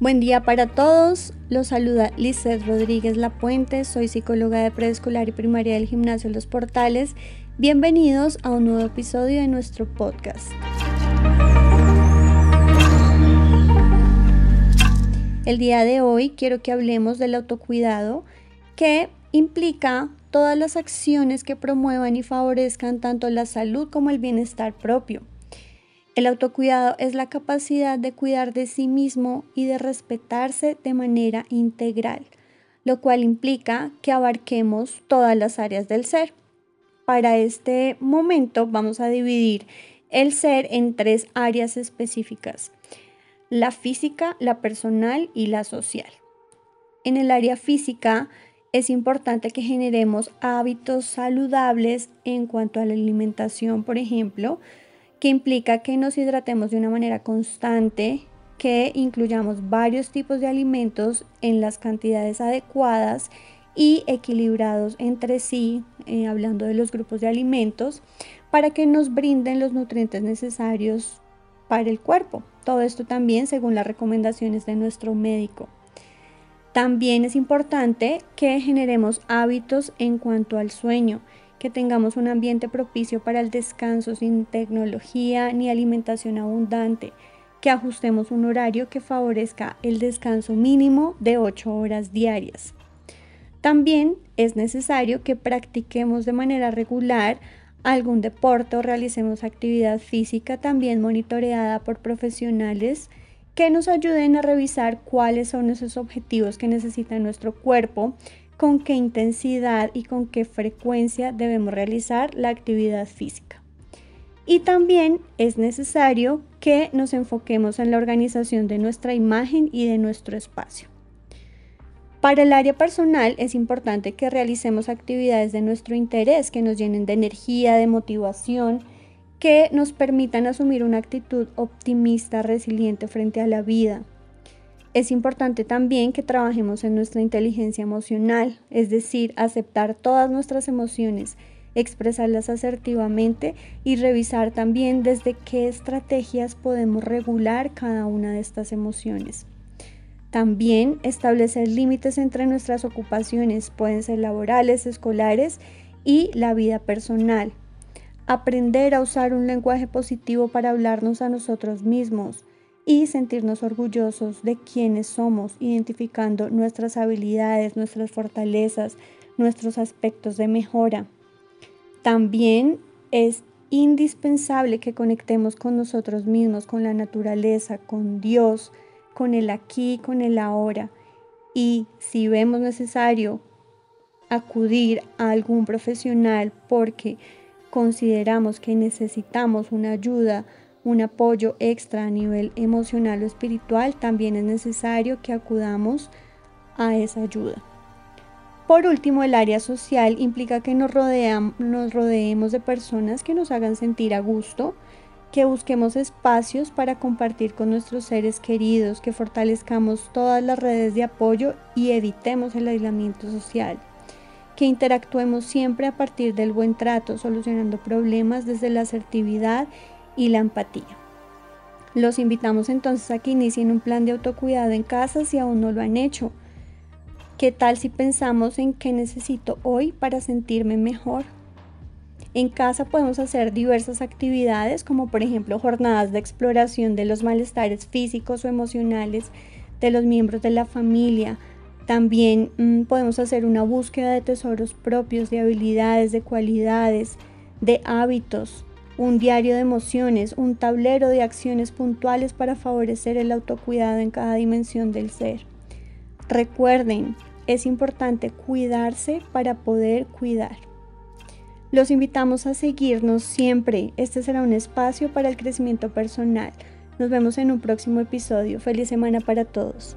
Buen día para todos. Los saluda Lizeth Rodríguez Lapuente. Soy psicóloga de preescolar y primaria del gimnasio Los Portales. Bienvenidos a un nuevo episodio de nuestro podcast. El día de hoy quiero que hablemos del autocuidado que implica todas las acciones que promuevan y favorezcan tanto la salud como el bienestar propio. El autocuidado es la capacidad de cuidar de sí mismo y de respetarse de manera integral, lo cual implica que abarquemos todas las áreas del ser. Para este momento vamos a dividir el ser en tres áreas específicas, la física, la personal y la social. En el área física es importante que generemos hábitos saludables en cuanto a la alimentación, por ejemplo, que implica que nos hidratemos de una manera constante, que incluyamos varios tipos de alimentos en las cantidades adecuadas y equilibrados entre sí, eh, hablando de los grupos de alimentos, para que nos brinden los nutrientes necesarios para el cuerpo. Todo esto también según las recomendaciones de nuestro médico. También es importante que generemos hábitos en cuanto al sueño que tengamos un ambiente propicio para el descanso sin tecnología ni alimentación abundante, que ajustemos un horario que favorezca el descanso mínimo de 8 horas diarias. También es necesario que practiquemos de manera regular algún deporte o realicemos actividad física también monitoreada por profesionales que nos ayuden a revisar cuáles son esos objetivos que necesita nuestro cuerpo con qué intensidad y con qué frecuencia debemos realizar la actividad física. Y también es necesario que nos enfoquemos en la organización de nuestra imagen y de nuestro espacio. Para el área personal es importante que realicemos actividades de nuestro interés que nos llenen de energía, de motivación, que nos permitan asumir una actitud optimista, resiliente frente a la vida, es importante también que trabajemos en nuestra inteligencia emocional, es decir, aceptar todas nuestras emociones, expresarlas asertivamente y revisar también desde qué estrategias podemos regular cada una de estas emociones. También establecer límites entre nuestras ocupaciones, pueden ser laborales, escolares y la vida personal. Aprender a usar un lenguaje positivo para hablarnos a nosotros mismos y sentirnos orgullosos de quienes somos, identificando nuestras habilidades, nuestras fortalezas, nuestros aspectos de mejora. También es indispensable que conectemos con nosotros mismos, con la naturaleza, con Dios, con el aquí, con el ahora. Y si vemos necesario acudir a algún profesional porque consideramos que necesitamos una ayuda, un apoyo extra a nivel emocional o espiritual, también es necesario que acudamos a esa ayuda. Por último, el área social implica que nos, nos rodeemos de personas que nos hagan sentir a gusto, que busquemos espacios para compartir con nuestros seres queridos, que fortalezcamos todas las redes de apoyo y evitemos el aislamiento social, que interactuemos siempre a partir del buen trato, solucionando problemas desde la asertividad y la empatía. Los invitamos entonces a que inicien un plan de autocuidado en casa si aún no lo han hecho. ¿Qué tal si pensamos en qué necesito hoy para sentirme mejor? En casa podemos hacer diversas actividades como por ejemplo jornadas de exploración de los malestares físicos o emocionales de los miembros de la familia. También mm, podemos hacer una búsqueda de tesoros propios, de habilidades, de cualidades, de hábitos, un diario de emociones, un tablero de acciones puntuales para favorecer el autocuidado en cada dimensión del ser. Recuerden, es importante cuidarse para poder cuidar. Los invitamos a seguirnos siempre. Este será un espacio para el crecimiento personal. Nos vemos en un próximo episodio. Feliz semana para todos.